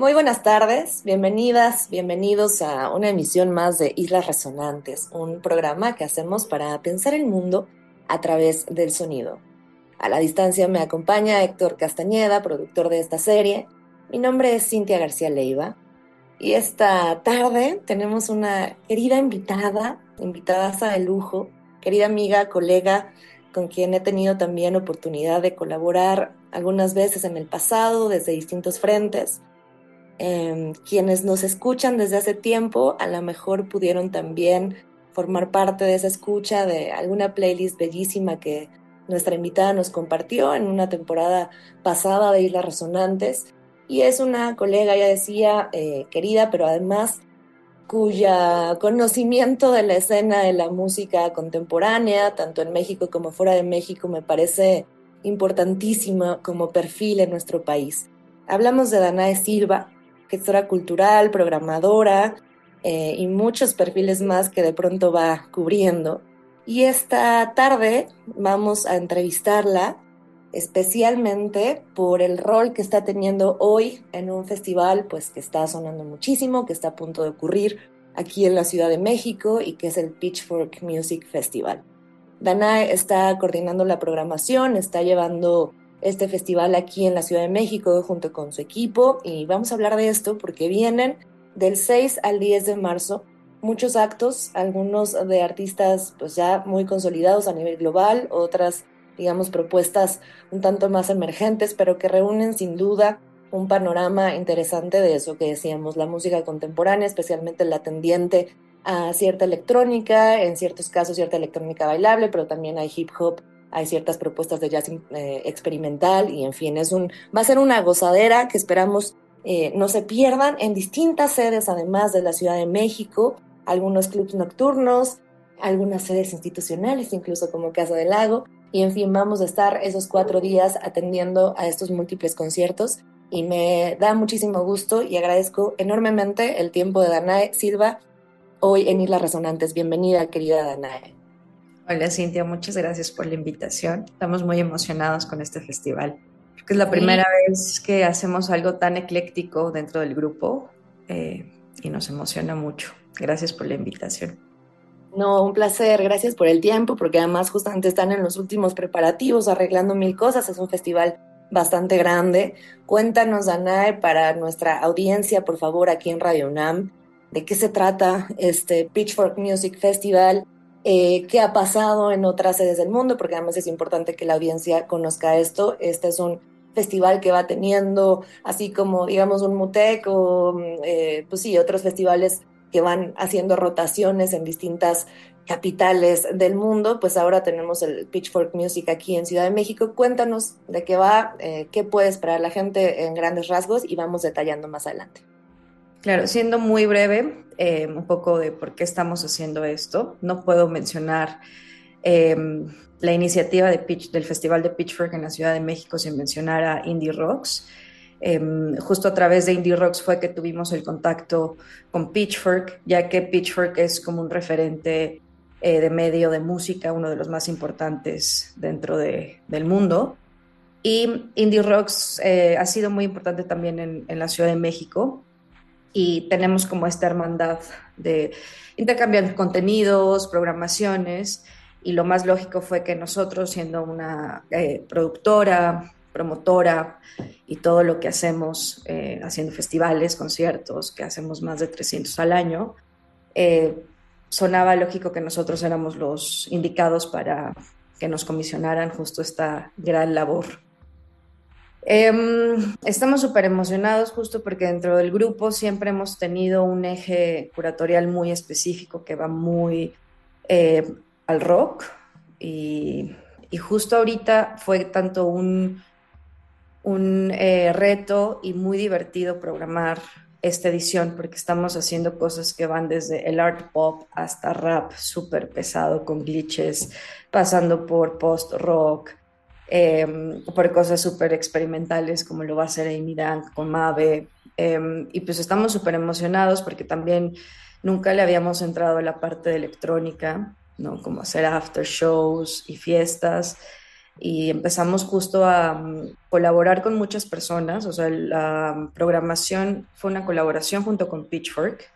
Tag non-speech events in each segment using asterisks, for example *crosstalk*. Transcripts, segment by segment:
Muy buenas tardes, bienvenidas, bienvenidos a una emisión más de Islas Resonantes, un programa que hacemos para pensar el mundo a través del sonido. A la distancia me acompaña Héctor Castañeda, productor de esta serie. Mi nombre es Cintia García Leiva y esta tarde tenemos una querida invitada, invitada de lujo, querida amiga, colega, con quien he tenido también oportunidad de colaborar algunas veces en el pasado desde distintos frentes Em, quienes nos escuchan desde hace tiempo a lo mejor pudieron también formar parte de esa escucha de alguna playlist bellísima que nuestra invitada nos compartió en una temporada pasada de Islas Resonantes. Y es una colega, ya decía, eh, querida, pero además cuya conocimiento de la escena de la música contemporánea, tanto en México como fuera de México, me parece importantísima como perfil en nuestro país. Hablamos de Danae Silva, gestora cultural, programadora eh, y muchos perfiles más que de pronto va cubriendo. Y esta tarde vamos a entrevistarla especialmente por el rol que está teniendo hoy en un festival pues que está sonando muchísimo, que está a punto de ocurrir aquí en la Ciudad de México y que es el Pitchfork Music Festival. Danae está coordinando la programación, está llevando este festival aquí en la Ciudad de México junto con su equipo. Y vamos a hablar de esto porque vienen del 6 al 10 de marzo muchos actos, algunos de artistas pues ya muy consolidados a nivel global, otras digamos propuestas un tanto más emergentes, pero que reúnen sin duda un panorama interesante de eso que decíamos, la música contemporánea, especialmente la tendiente a cierta electrónica, en ciertos casos cierta electrónica bailable, pero también hay hip hop hay ciertas propuestas de jazz eh, experimental y en fin, es un, va a ser una gozadera que esperamos eh, no se pierdan en distintas sedes además de la Ciudad de México, algunos clubs nocturnos, algunas sedes institucionales, incluso como Casa del Lago, y en fin, vamos a estar esos cuatro días atendiendo a estos múltiples conciertos y me da muchísimo gusto y agradezco enormemente el tiempo de Danae Silva hoy en Islas Resonantes. Bienvenida, querida Danae. Hola Cintia, muchas gracias por la invitación. Estamos muy emocionados con este festival. es la primera vez que hacemos algo tan ecléctico dentro del grupo eh, y nos emociona mucho. Gracias por la invitación. No, un placer. Gracias por el tiempo, porque además justamente están en los últimos preparativos, arreglando mil cosas. Es un festival bastante grande. Cuéntanos, Danae, para nuestra audiencia, por favor, aquí en Radio UNAM, de qué se trata este Pitchfork Music Festival eh, qué ha pasado en otras sedes del mundo, porque además es importante que la audiencia conozca esto. Este es un festival que va teniendo, así como digamos un MUTEC o, eh, pues sí, otros festivales que van haciendo rotaciones en distintas capitales del mundo, pues ahora tenemos el Pitchfork Music aquí en Ciudad de México. Cuéntanos de qué va, eh, qué puede esperar la gente en grandes rasgos y vamos detallando más adelante. Claro, siendo muy breve, eh, un poco de por qué estamos haciendo esto. No puedo mencionar em, la iniciativa de pitch, del Festival de Pitchfork en la Ciudad de México sin mencionar a Indie Rocks. Em, justo a través de Indie Rocks fue que tuvimos el contacto con Pitchfork, ya que Pitchfork es como un referente eh, de medio de música, uno de los más importantes dentro de, del mundo. Y Indie Rocks eh, ha sido muy importante también en, en la Ciudad de México y tenemos como esta hermandad de intercambiar contenidos, programaciones, y lo más lógico fue que nosotros, siendo una eh, productora, promotora y todo lo que hacemos, eh, haciendo festivales, conciertos, que hacemos más de 300 al año, eh, sonaba lógico que nosotros éramos los indicados para que nos comisionaran justo esta gran labor Em, estamos súper emocionados justo porque dentro del grupo siempre hemos tenido un eje curatorial muy específico que va muy eh, al rock. Y, justo ahorita fue tanto un, un eh, reto y muy divertido programar esta edición porque estamos haciendo cosas que van desde el art pop hasta rap súper pesado con glitches, pasando por post rock, em, por cosas súper experimentales como lo va a hacer Amy Dank con Mave. Em, y pues estamos súper emocionados porque también nunca le habíamos entrado a la parte de electrónica, ¿no? Como hacer after shows y fiestas y empezamos justo a mm, colaborar con muchas personas, o sea, la programación fue una colaboración junto con Pitchfork,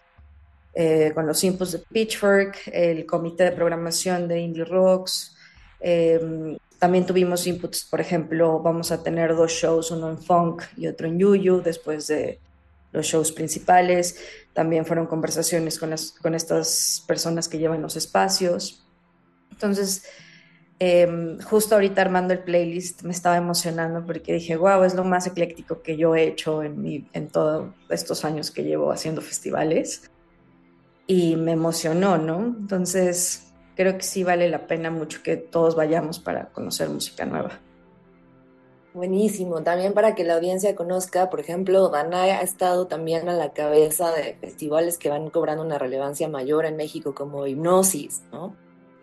eh, con los inputs de Pitchfork, el comité de programación de Indie Rocks, em, también tuvimos inputs, por ejemplo, vamos a tener dos shows, uno en funk y otro en yuyu, después de los shows principales. También fueron conversaciones con, las, con estas personas que llevan los espacios. Entonces, Em, justo ahorita armando el playlist me estaba emocionando porque dije, wow, es lo más ecléctico que yo he hecho en, mi, en todos estos años que llevo haciendo festivales. Y me emocionó, ¿no? Entonces, creo que sí vale la pena mucho que todos vayamos para conocer música nueva. Buenísimo, también para que la audiencia conozca, por ejemplo, Danai ha estado también a la cabeza de festivales que van cobrando una relevancia mayor en México como Hipnosis, ¿no?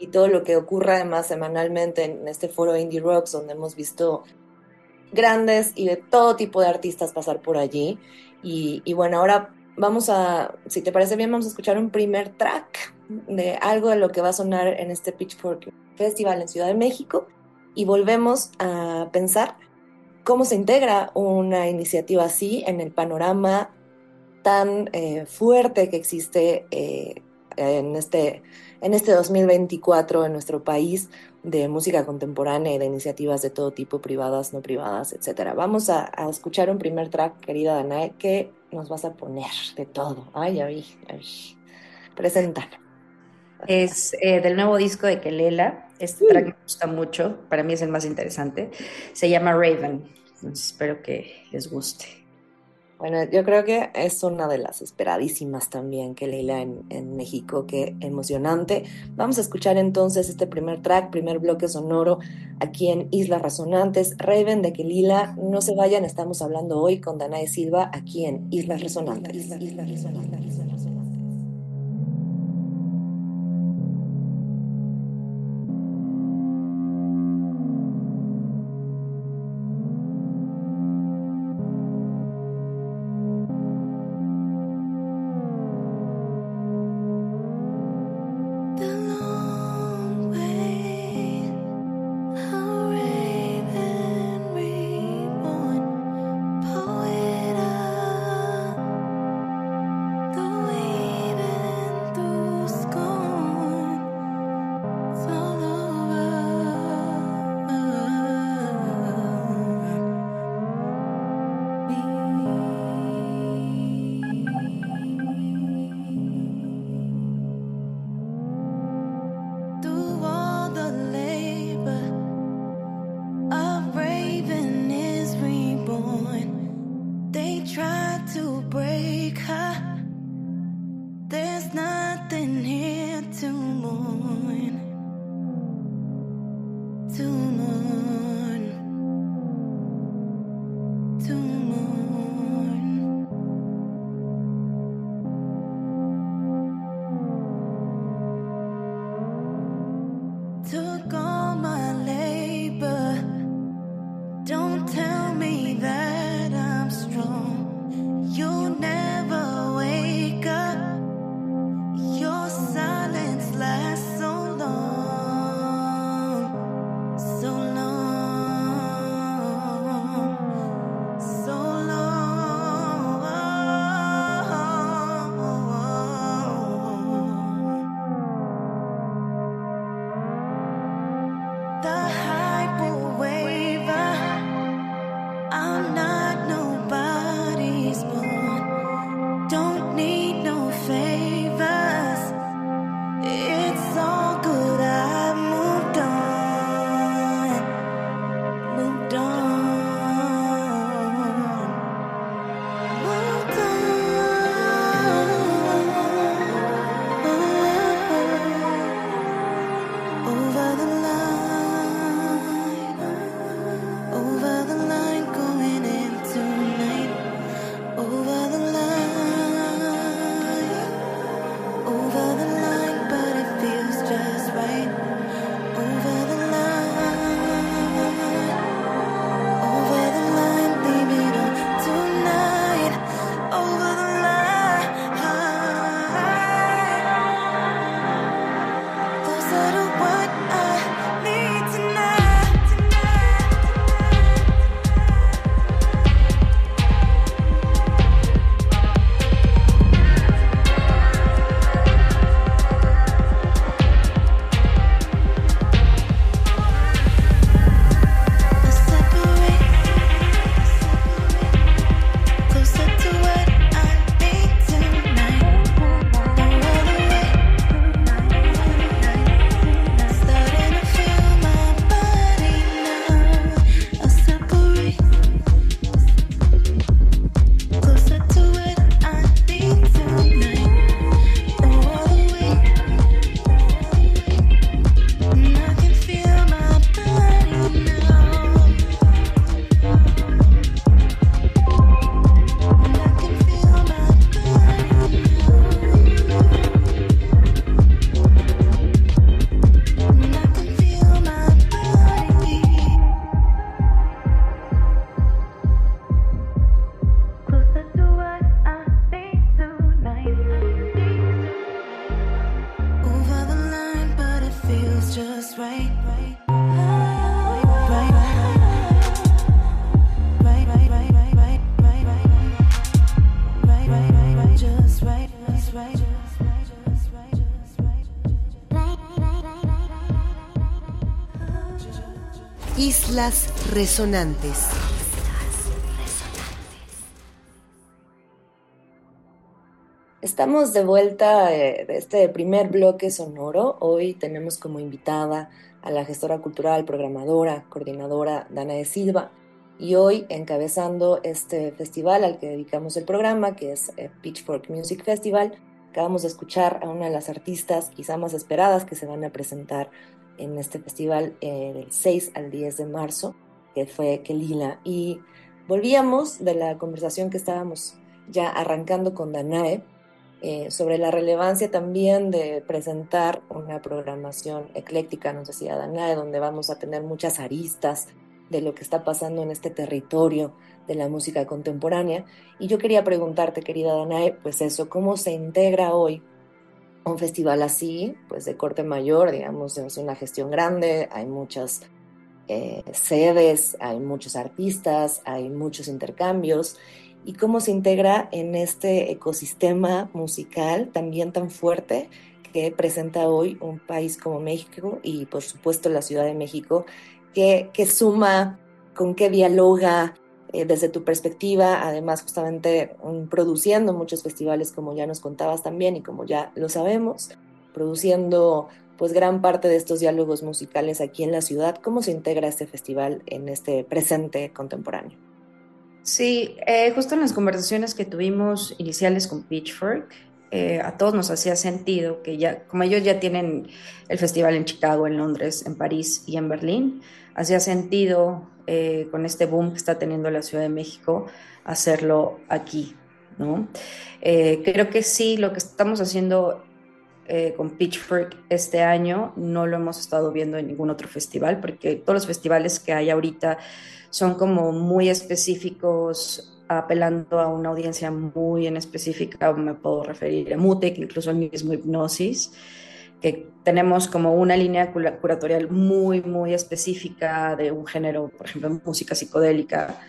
y todo lo que ocurre además semanalmente en este foro Indie Rocks, donde hemos visto grandes y de todo tipo de artistas pasar por allí. Y, bueno, ahora vamos a, si te parece bien, vamos a escuchar un primer track de algo de lo que va a sonar en este Pitchfork Festival en Ciudad de México y volvemos a pensar cómo se integra una iniciativa así en el panorama tan eh, fuerte que existe eh, en este en este 2024 en nuestro país de música contemporánea y de iniciativas de todo tipo, privadas, no privadas, etcétera. Vamos a, escuchar un primer track, querida Danae, que nos vas a poner de todo. Ay, ay, ay. Preséntalo. Es eh, del nuevo disco de Kelela. Este track me gusta mucho, para mí es el más interesante. Se llama Raven. espero que les guste. Bueno, yo creo que es una de las esperadísimas también que Leila en, en, México, qué emocionante. Vamos a escuchar entonces este primer track, primer bloque sonoro aquí en Islas Resonantes. Raven de que Lila, no se vayan, estamos hablando hoy con Danae Silva aquí en Islas Resonantes. Islas Resonantes. so long. Resonantes. Estamos de vuelta eh, de este primer bloque sonoro. Hoy tenemos como invitada a la gestora cultural, programadora, coordinadora Dana de Silva. Y hoy encabezando este festival al que dedicamos el programa, que es eh, Pitchfork Music Festival, acabamos de escuchar a una de las artistas quizá más esperadas que se van a presentar en este festival eh, del 6 al 10 de marzo, que fue Kelila. Y volvíamos de la conversación que estábamos ya arrancando con Danae eh, sobre la relevancia también de presentar una programación ecléctica, nos decía Danae, donde vamos a tener muchas aristas de lo que está pasando en este territorio de la música contemporánea. Y yo quería preguntarte, querida Danae, pues eso, ¿cómo se integra hoy un festival así, pues de corte mayor, digamos, es una gestión grande, hay muchas eh, sedes, hay muchos artistas, hay muchos intercambios, y cómo se integra en este ecosistema musical también tan fuerte que presenta hoy un país como México y por supuesto la Ciudad de México, que, que suma, con qué dialoga, eh, desde tu perspectiva, además justamente produciendo muchos festivales como ya nos contabas también y como ya lo sabemos, produciendo pues gran parte de estos diálogos musicales aquí en la ciudad. ¿Cómo se integra este festival en este presente contemporáneo? Sí, eh, justo en las conversaciones que tuvimos iniciales con Pitchfork, eh, a todos nos hacía sentido que ya, como ellos ya tienen el festival en Chicago, en Londres, en París y en Berlín, hacía sentido eh, con este boom que está teniendo la Ciudad de México hacerlo aquí, ¿no? Creo que sí, lo que estamos haciendo eh, con Pitchfork este año no lo hemos estado viendo en ningún otro festival, porque todos los festivales que hay ahorita son como muy específicos, apelando a una audiencia muy en específica, me puedo referir a Mutec, incluso al mismo Hipnosis que tenemos como una línea curatorial muy, muy específica de un género, por ejemplo, música psicodélica.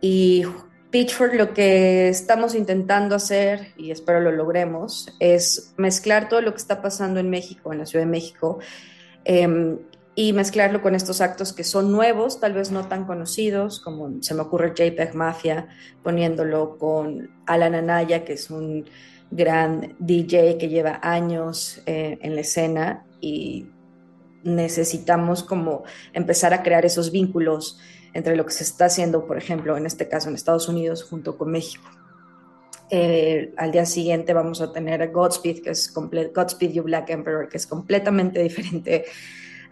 Y Pitchfork lo que estamos intentando hacer, y espero lo logremos, es mezclar todo lo que está pasando en México, en la Ciudad de México, em, y mezclarlo con estos actos que son nuevos, tal vez no tan conocidos, como se me ocurre JPEG Mafia, poniéndolo con Alan Anaya, que es un gran DJ que lleva años eh, en la escena y necesitamos como empezar a crear esos vínculos entre lo que se está haciendo, por ejemplo, en este caso en Estados Unidos junto con México. Eh, al día siguiente vamos a tener a Godspeed, que es Godspeed You Black Emperor, que es completamente *laughs* diferente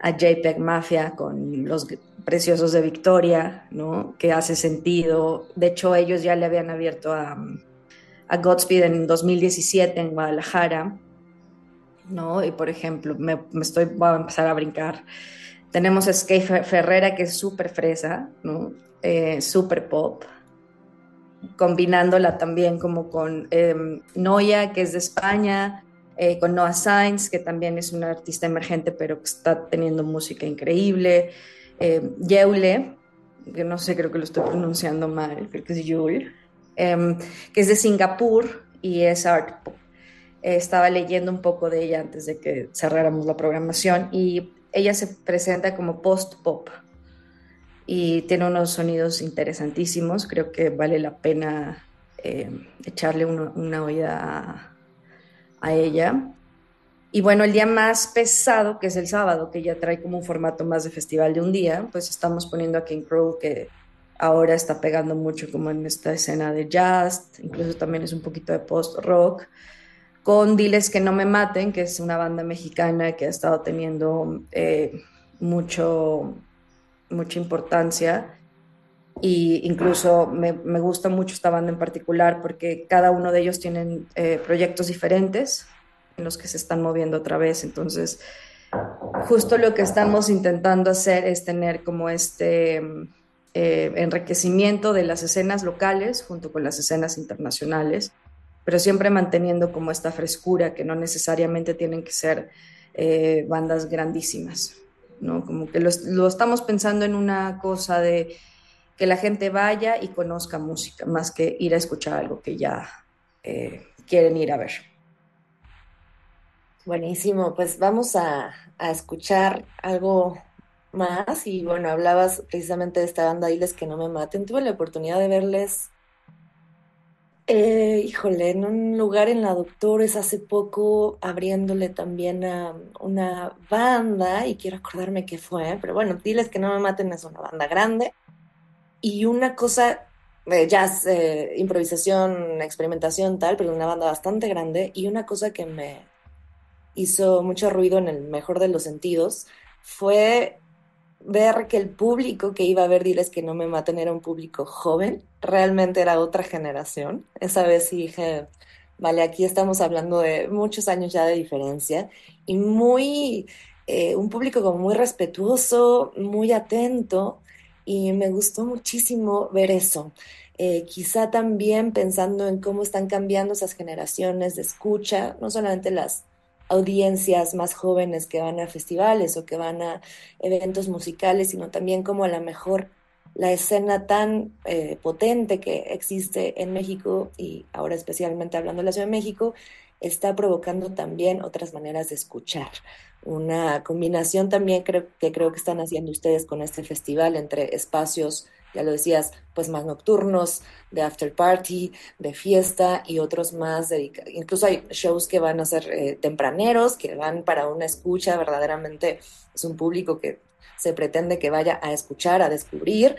a JPEG Mafia con los preciosos de Victoria, ¿no? Que hace sentido. De hecho, ellos ya le habían abierto a, Godspeed en 2017 en Guadalajara, ¿no? Y por ejemplo, me, estoy, voy a empezar a brincar. Tenemos a Skate Ferrera, que es súper fresa, ¿no? Eh, súper pop, combinándola también como con em, Noia, que es de España, eh, con Noah Sainz, que también es una artista emergente, pero que está teniendo música increíble, eh, Yeule, que no sé, creo que lo estoy pronunciando mal, creo que es Yule, Em, que es de Singapur y es art pop. estaba leyendo un poco de ella antes de que cerráramos la programación y ella se presenta como post-pop y tiene unos sonidos interesantísimos. Creo que vale la pena em, echarle una, oída a, ella. Y bueno, el día más pesado, que es el sábado, que ya trae como un formato más de festival de un día, pues estamos poniendo a King Crow, que ahora está pegando mucho como en esta escena de jazz, incluso también es un poquito de post-rock, con Diles que no me maten, que es una banda mexicana que ha estado teniendo eh, mucho, mucha importancia. Y incluso me, me, gusta mucho esta banda en particular porque cada uno de ellos tienen eh, proyectos diferentes en los que se están moviendo otra vez. Entonces, justo lo que estamos intentando hacer es tener como este eh, enriquecimiento de las escenas locales junto con las escenas internacionales, pero siempre manteniendo como esta frescura que no necesariamente tienen que ser eh, bandas grandísimas, ¿no? Como que lo, estamos pensando en una cosa de que la gente vaya y conozca música, más que ir a escuchar algo que ya eh, quieren ir a ver. Buenísimo, pues vamos a, a escuchar algo más y bueno, hablabas precisamente de esta banda Diles que no me maten. Tuve la oportunidad de verles, eh, híjole, en un lugar en la Doctores hace poco, abriéndole también a una banda y quiero acordarme qué fue, pero bueno, Diles que no me maten es una banda grande. Y una cosa de jazz, eh, improvisación, experimentación, tal, pero una banda bastante grande y una cosa que me hizo mucho ruido en el mejor de los sentidos fue ver que el público que iba a ver Diles que no me maten era un público joven, realmente era otra generación. Esa vez sí dije, vale, aquí estamos hablando de muchos años ya de diferencia y muy, eh, un público como muy respetuoso, muy atento y me gustó muchísimo ver eso. Eh, quizá también pensando en cómo están cambiando esas generaciones de escucha, no solamente las audiencias más jóvenes que van a festivales o que van a eventos musicales, sino también como a lo mejor la escena tan eh, potente que existe en México y ahora especialmente hablando de la Ciudad de México, está provocando también otras maneras de escuchar. Una combinación también creo, que creo que están haciendo ustedes con este festival entre espacios ya lo decías, pues más nocturnos, de after party, de fiesta y otros más dedicados. Incluso hay shows que van a ser eh, tempraneros, que van para una escucha, verdaderamente es un público que se pretende que vaya a escuchar, a descubrir.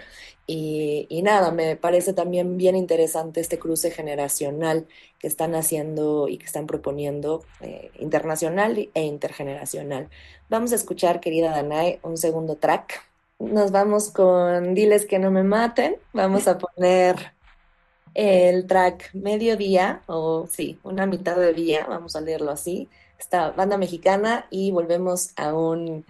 Y, nada, me parece también bien interesante este cruce generacional que están haciendo y que están proponiendo eh, internacional e intergeneracional. Vamos a escuchar, querida Danae, un segundo track nos vamos con Diles que no me maten. Vamos a poner el track Mediodía, o sí, una mitad de día, vamos a leerlo así. Esta banda mexicana y volvemos a, un,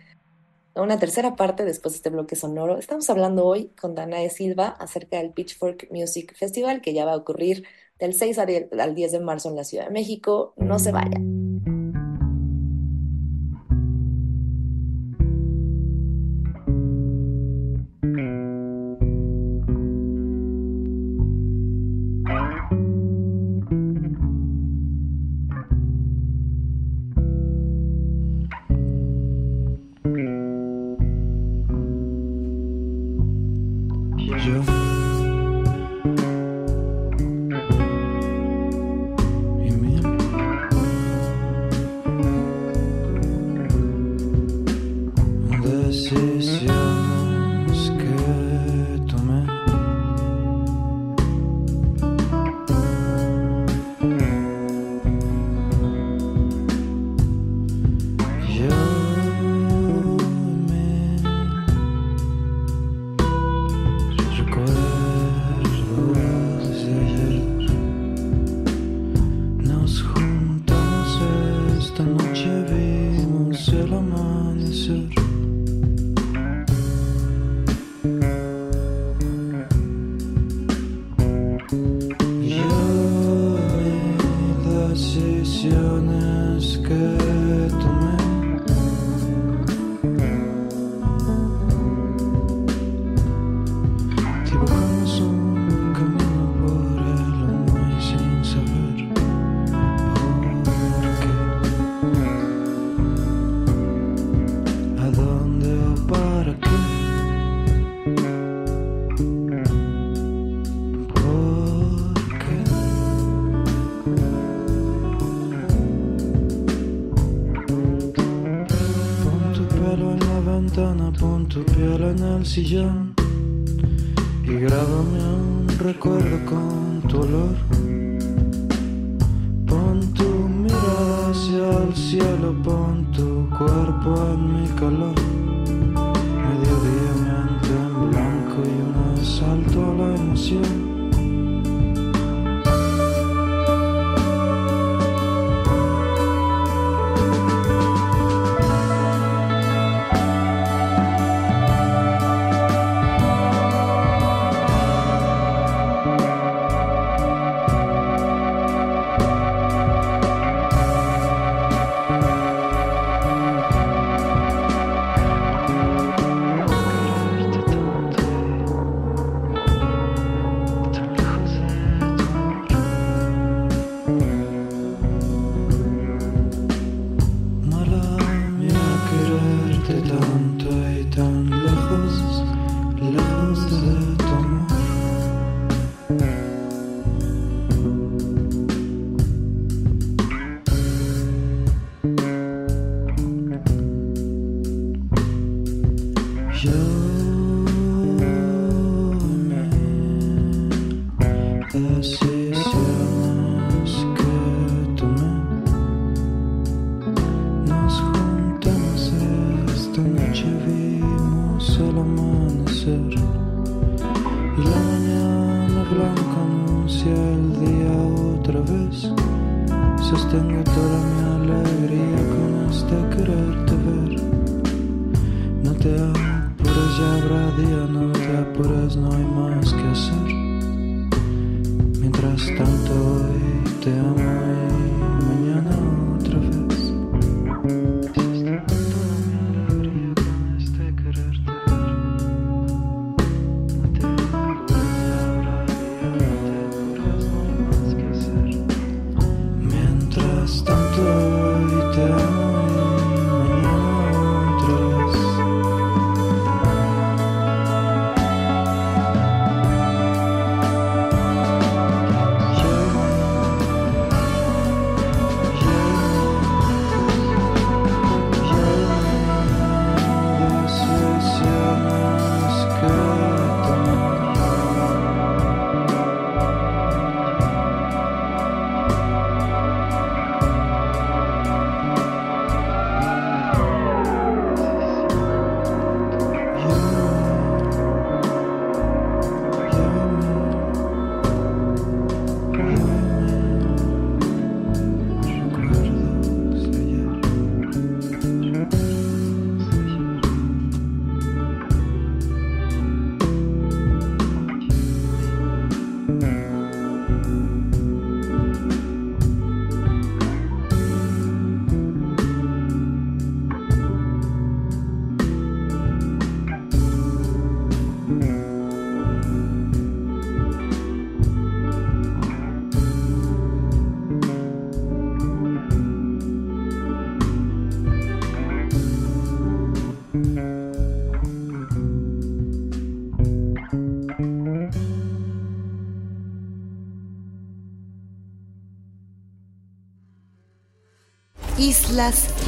a una tercera parte después de este bloque sonoro. Estamos hablando hoy con Danae Silva acerca del Pitchfork Music Festival que ya va a ocurrir del 6 al 10 de marzo en la Ciudad de México. No se vayan.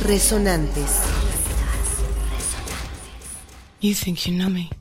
resonantes. You think you know me.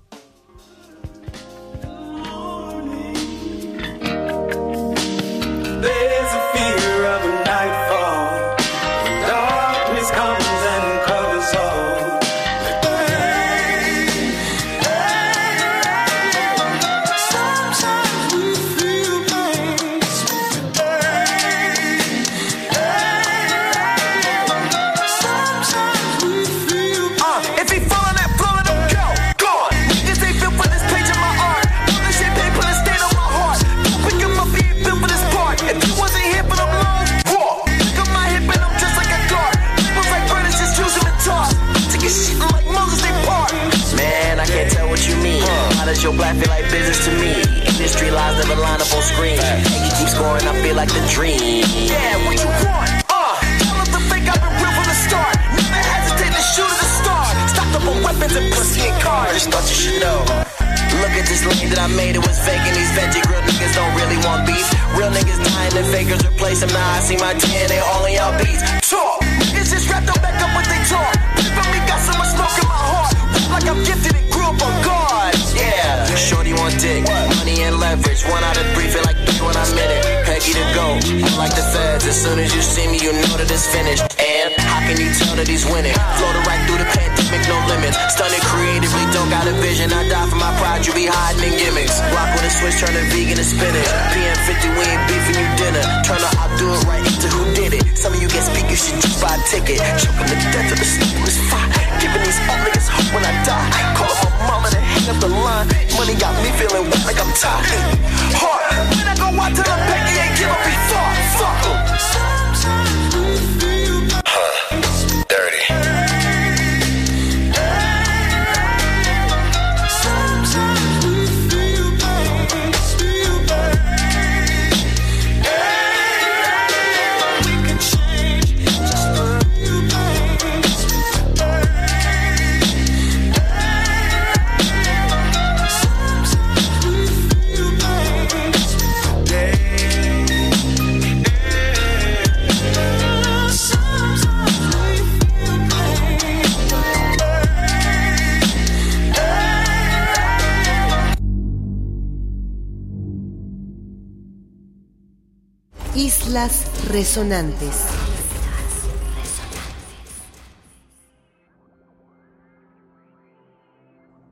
resonantes.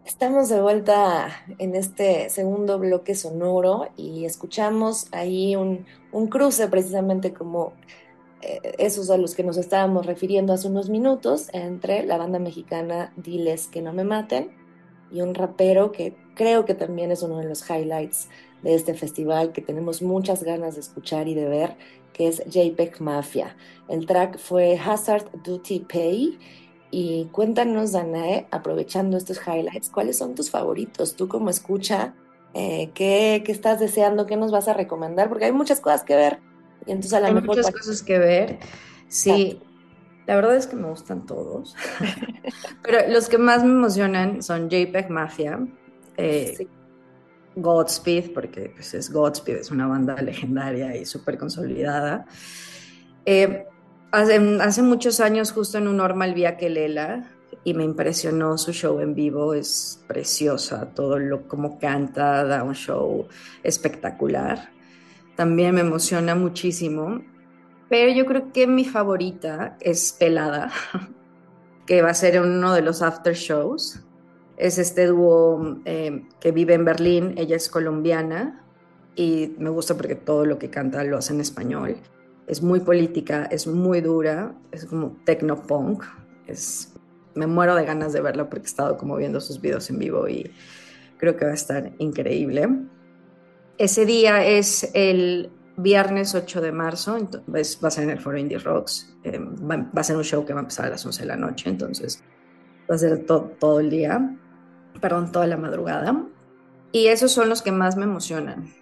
Estamos de vuelta en este segundo bloque sonoro y escuchamos ahí un, un cruce precisamente como eh, esos a los que nos estábamos refiriendo hace unos minutos entre la banda mexicana Diles que no me maten y un rapero que creo que también es uno de los highlights de este festival que tenemos muchas ganas de escuchar y de ver que es JPEG Mafia. El track fue Hazard Duty Pay. Y cuéntanos, Danae, aprovechando estos highlights, ¿cuáles son tus favoritos? Tú como escucha, eh, ¿qué, ¿qué, estás deseando? ¿Qué nos vas a recomendar? Porque hay muchas cosas que ver. Y entonces a lo hay mejor muchas cosas que ver. Sí, la verdad es que me gustan todos. *laughs* Pero los que más me emocionan son JPEG Mafia, eh, sí. Godspeed, porque pues, es Godspeed, es una banda legendaria y súper consolidada. Eh, hace, hace, muchos años, justo en un normal vi a Kelela y me impresionó su show en vivo, es preciosa, todo lo como canta, da un show espectacular. También me emociona muchísimo, pero yo creo que mi favorita es Pelada, *laughs* que va a ser uno de los after shows es este dúo eh, que vive en Berlín, ella es colombiana y me gusta porque todo lo que canta lo hace en español. Es muy política, es muy dura, es como techno-punk. Es, me muero de ganas de verla porque he estado como viendo sus videos en vivo y creo que va a estar increíble. Ese día es el viernes 8 de marzo, entonces va a ser en el foro Indie Rocks. Eh, va, a ser un show que va a empezar a las 11 de la noche, entonces va a ser to todo el día perdón, toda la madrugada. Y esos son los que más me emocionan.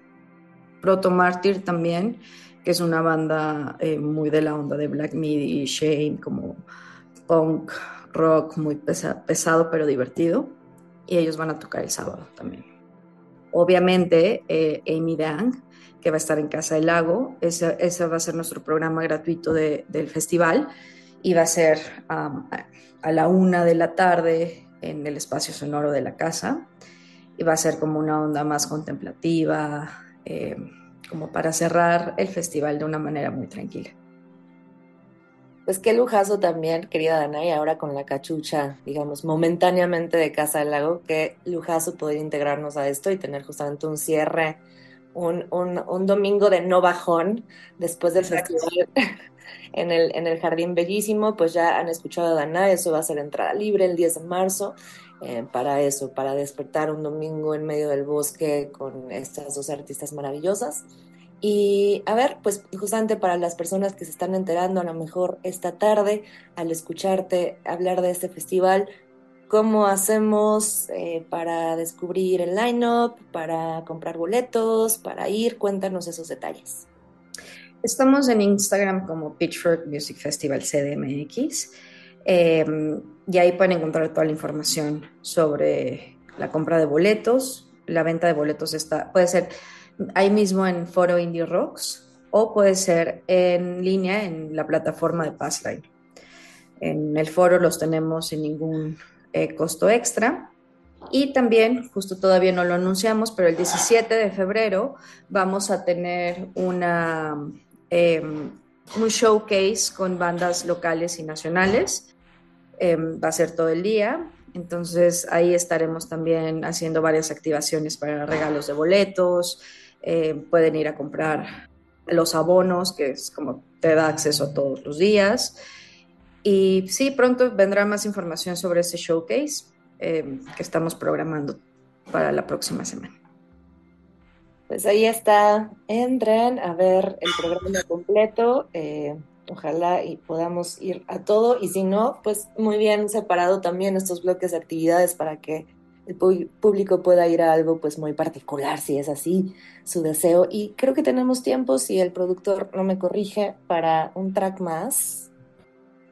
Proto Martyr también, que es una banda eh, muy de la onda de Black Midi, Shane, como punk, rock, muy pesa pesado pero divertido. Y ellos van a tocar el sábado también. Obviamente, eh, Amy Dang, que va a estar en Casa del Lago. Ese, ese va a ser nuestro programa gratuito de, del festival y va a ser a la una de la tarde en el espacio sonoro de la casa y va a ser como una onda más contemplativa, eh, como para cerrar el festival de una manera muy tranquila. Pues qué lujazo también, querida Dana, y ahora con la cachucha, digamos, momentáneamente de Casa del Lago, qué lujazo poder integrarnos a esto y tener justamente un cierre, un, un, un domingo de no bajón después del Exacto. festival en el, en el Jardín Bellísimo, pues ya han escuchado a Dana, eso va a ser entrada libre el 10 de marzo. Eh, para eso, para despertar un domingo en medio del bosque con estas dos artistas maravillosas. Y a ver, pues justamente para las personas que se están enterando a lo mejor esta tarde al escucharte hablar de este festival, ¿cómo hacemos eh, para descubrir el line-up, para comprar boletos, para ir? Cuéntanos esos detalles. Estamos en Instagram como Pitchfork Music Festival CDMX. Eh, y ahí pueden encontrar toda la información sobre la compra de boletos. La venta de boletos está, puede ser ahí mismo en Foro Indie Rocks o puede ser en línea en la plataforma de Passline. En el foro los tenemos sin ningún eh, costo extra. Y también, justo todavía no lo anunciamos, pero el 17 de febrero vamos a tener una eh, un showcase con bandas locales y nacionales. Eh, va a ser todo el día. Entonces ahí estaremos también haciendo varias activaciones para regalos de boletos. Eh, pueden ir a comprar los abonos, que es como te da acceso a todos los días. Y sí, pronto vendrá más información sobre ese showcase que estamos programando para la próxima semana. Pues ahí está, entren a ver el programa completo, eh, ojalá y podamos ir a todo y si no, pues muy bien separado también estos bloques de actividades para que el público pueda ir a algo pues muy particular, si es así su deseo. Y creo que tenemos tiempo, si el productor no me corrige, para un track más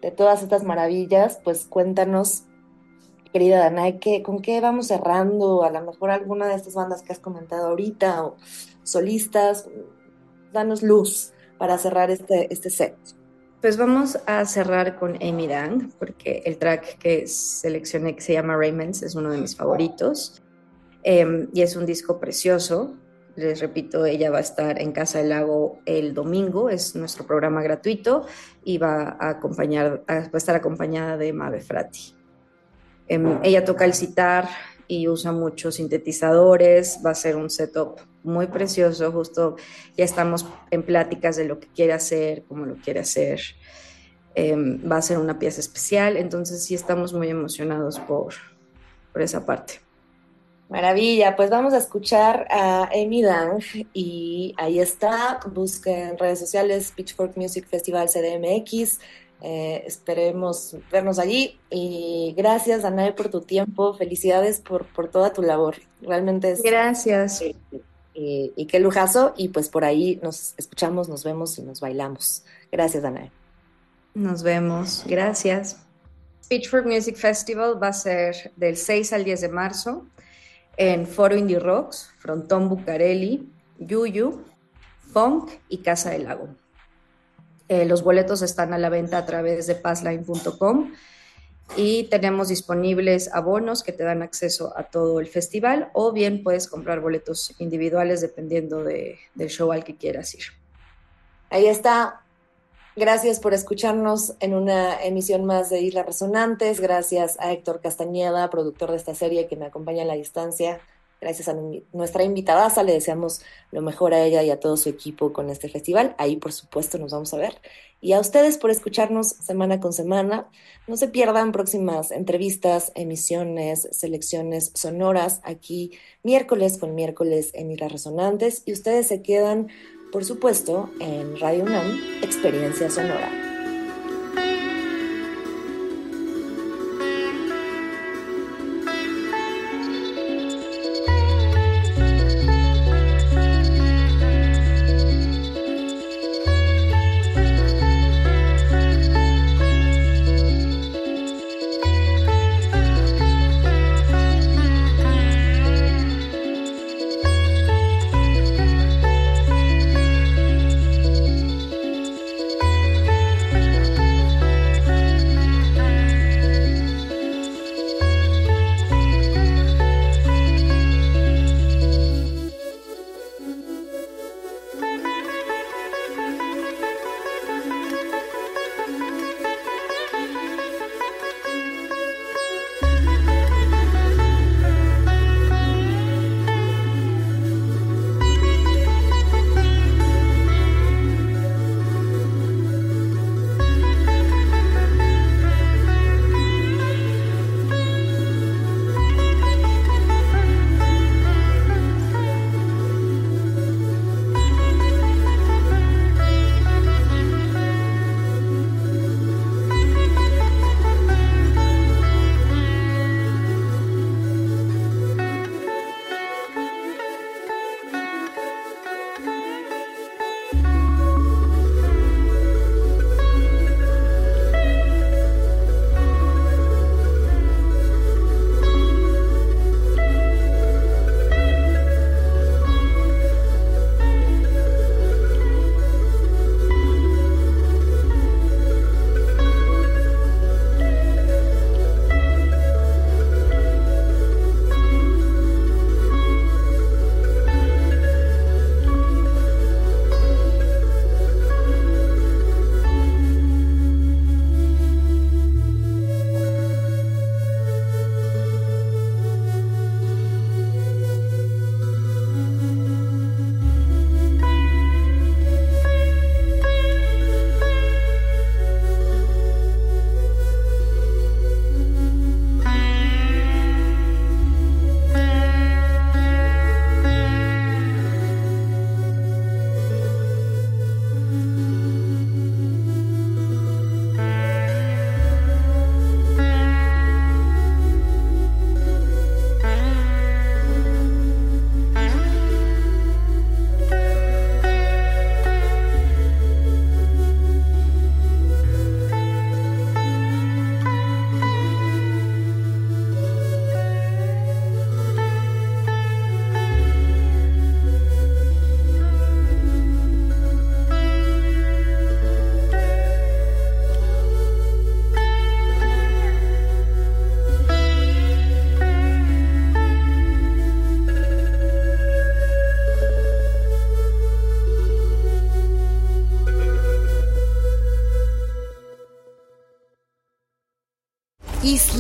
de todas estas maravillas, pues cuéntanos querida Danae, ¿qué, ¿con qué vamos cerrando? A lo mejor alguna de estas bandas que has comentado ahorita o solistas, danos luz para cerrar este, este set. Pues vamos a cerrar con Amy Dang, porque el track que seleccioné, que se llama Raymonds, es uno de mis favoritos. Eh, y es un disco precioso. Les repito, ella va a estar en Casa del Lago el domingo, es nuestro programa gratuito y va a, va a estar acompañada de Mave Frati. Eh, ella toca el sitar y usa muchos sintetizadores, va a ser un setup muy precioso, justo ya estamos en pláticas de lo que quiere hacer, cómo lo quiere hacer. Em, va a ser una pieza especial, entonces sí estamos muy emocionados por, por esa parte. Maravilla, pues vamos a escuchar a Amy Dang y ahí está, busquen en redes sociales Pitchfork Music Festival CDMX, eh, esperemos vernos allí y gracias Danae por tu tiempo, felicidades por, por toda tu labor, realmente es... Gracias. Y, y, y qué lujazo y pues por ahí nos escuchamos, nos vemos y nos bailamos. Gracias Danae. Nos vemos, gracias. Pitchfork Music Festival va a ser del 6 al 10 de marzo en Foro Indie Rocks, Frontón Bucareli, Yuyu, Funk y Casa del Lago. Eh, los boletos están a la venta a través de passline.com y tenemos disponibles abonos que te dan acceso a todo el festival o bien puedes comprar boletos individuales dependiendo de, del show al que quieras ir. Ahí está. Gracias por escucharnos en una emisión más de Islas Resonantes. Gracias a Héctor Castañeda, productor de esta serie, que me acompaña a la distancia. Gracias a nuestra invitada, le deseamos lo mejor a ella y a todo su equipo con este festival. Ahí, por supuesto, nos vamos a ver. Y a ustedes por escucharnos semana con semana. No se pierdan próximas entrevistas, emisiones, selecciones sonoras aquí miércoles con miércoles en Islas Resonantes. Y ustedes se quedan por supuesto, en Radio UNAM, Experiencia Sonora.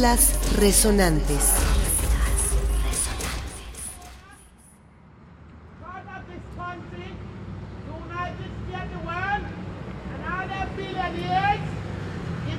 Islas Resonantes. It